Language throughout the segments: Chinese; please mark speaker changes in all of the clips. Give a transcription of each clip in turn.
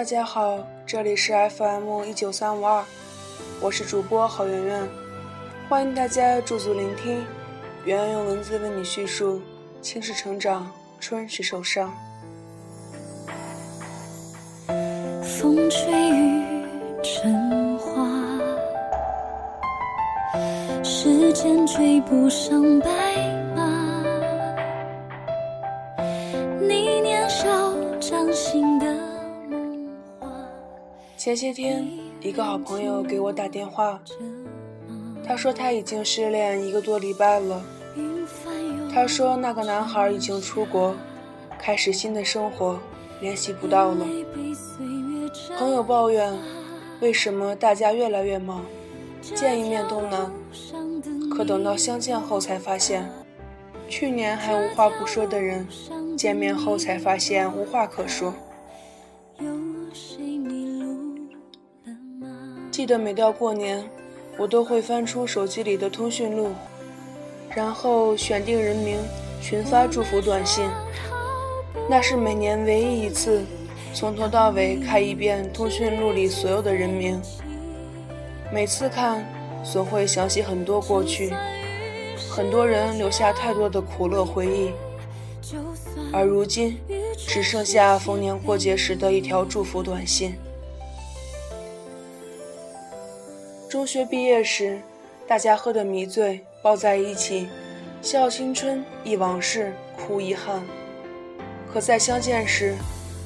Speaker 1: 大家好，这里是 FM 一九三五二，我是主播郝圆圆，欢迎大家驻足聆听，圆圆用文字为你叙述，青是成长，春是受伤。
Speaker 2: 风吹雨成花，时间追不上白
Speaker 1: 前些天，一个好朋友给我打电话，他说他已经失恋一个多礼拜了。他说那个男孩已经出国，开始新的生活，联系不到了。朋友抱怨，为什么大家越来越忙，见一面都难。可等到相见后才发现，去年还无话不说的人，见面后才发现无话可说。记得每到过年，我都会翻出手机里的通讯录，然后选定人名，群发祝福短信。那是每年唯一一次。从头到尾看一遍通讯录里所有的人名，每次看总会想起很多过去，很多人留下太多的苦乐回忆，而如今只剩下逢年过节时的一条祝福短信。中学毕业时，大家喝得迷醉，抱在一起，笑青春，忆往事，哭遗憾。可在相见时，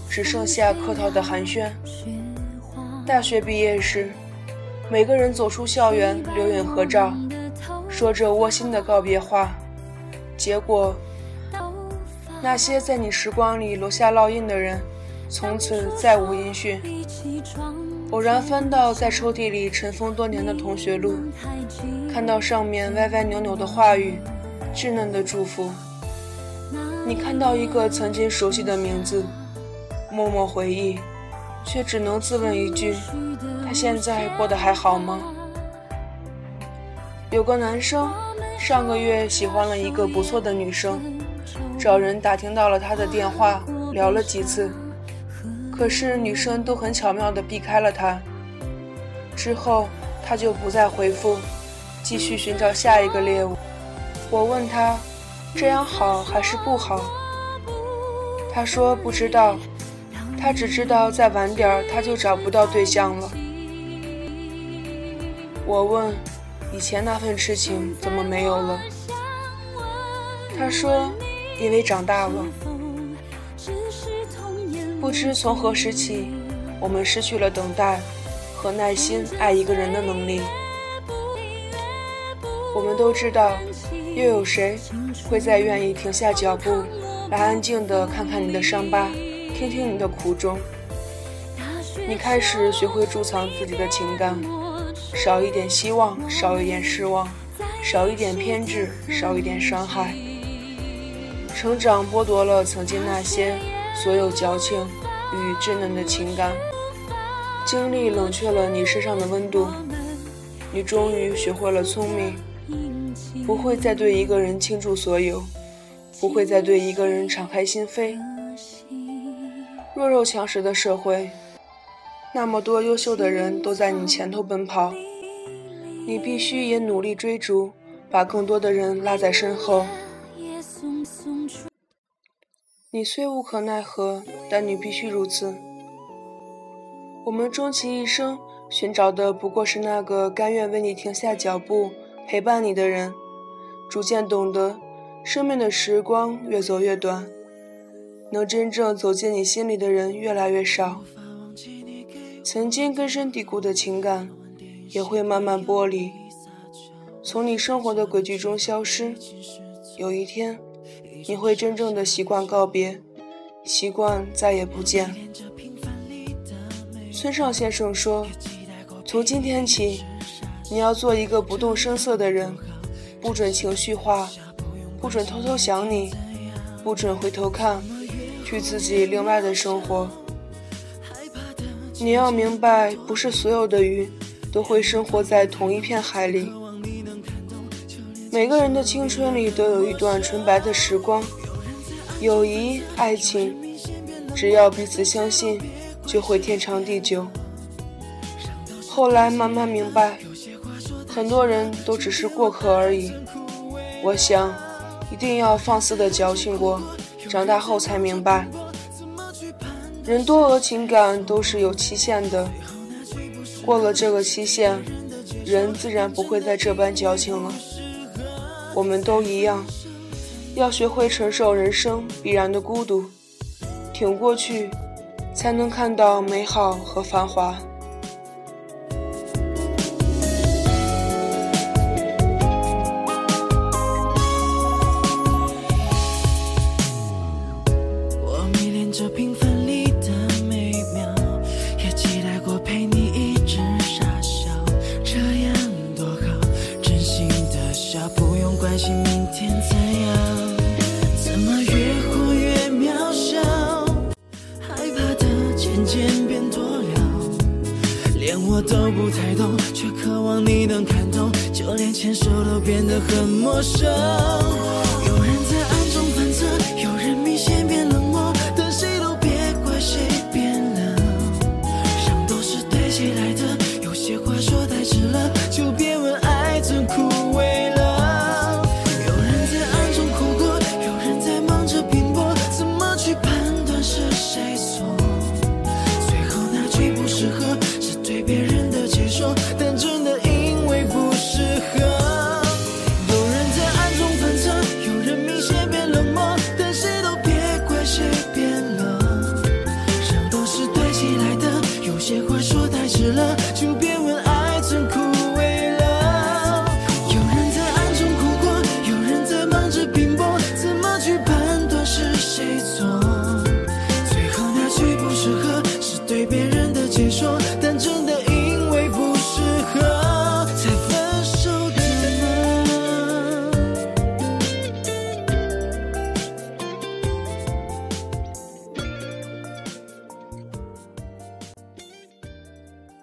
Speaker 1: 只剩下客套的寒暄。大学毕业时，每个人走出校园，留影合照，说着窝心的告别话。结果，那些在你时光里留下烙印的人，从此再无音讯。偶然翻到在抽屉里尘封多年的同学录，看到上面歪歪扭扭的话语，稚嫩的祝福。你看到一个曾经熟悉的名字。默默回忆，却只能自问一句：他现在过得还好吗？有个男生上个月喜欢了一个不错的女生，找人打听到了她的电话，聊了几次，可是女生都很巧妙地避开了他。之后他就不再回复，继续寻找下一个猎物。我问他，这样好还是不好？他说不知道。他只知道再晚点他就找不到对象了。我问：“以前那份痴情怎么没有了？”他说：“因为长大了。”不知从何时起，我们失去了等待和耐心爱一个人的能力。我们都知道，又有谁会再愿意停下脚步，来安静的看看你的伤疤？听听你的苦衷，你开始学会贮藏自己的情感，少一点希望，少一点失望，少一点偏执，少一点伤害。成长剥夺了曾经那些所有矫情与稚嫩的情感，经历冷却了你身上的温度，你终于学会了聪明，不会再对一个人倾注所有，不会再对一个人敞开心扉。弱肉强食的社会，那么多优秀的人都在你前头奔跑，你必须也努力追逐，把更多的人拉在身后。你虽无可奈何，但你必须如此。我们终其一生寻找的不过是那个甘愿为你停下脚步、陪伴你的人。逐渐懂得，生命的时光越走越短。能真正走进你心里的人越来越少，曾经根深蒂固的情感也会慢慢剥离，从你生活的轨迹中消失。有一天，你会真正的习惯告别，习惯再也不见。村上先生说：“从今天起，你要做一个不动声色的人，不准情绪化，不准偷偷想你，不准回头看。”去自己另外的生活。你要明白，不是所有的鱼都会生活在同一片海里。每个人的青春里都有一段纯白的时光，友谊、爱情，只要彼此相信，就会天长地久。后来慢慢明白，很多人都只是过客而已。我想，一定要放肆的矫情过，长大后才明白，人多额情感都是有期限的。过了这个期限，人自然不会再这般矫情了。我们都一样，要学会承受人生必然的孤独，挺过去，才能看到美好和繁华。
Speaker 2: 你能看懂，就连牵手都变得很陌生。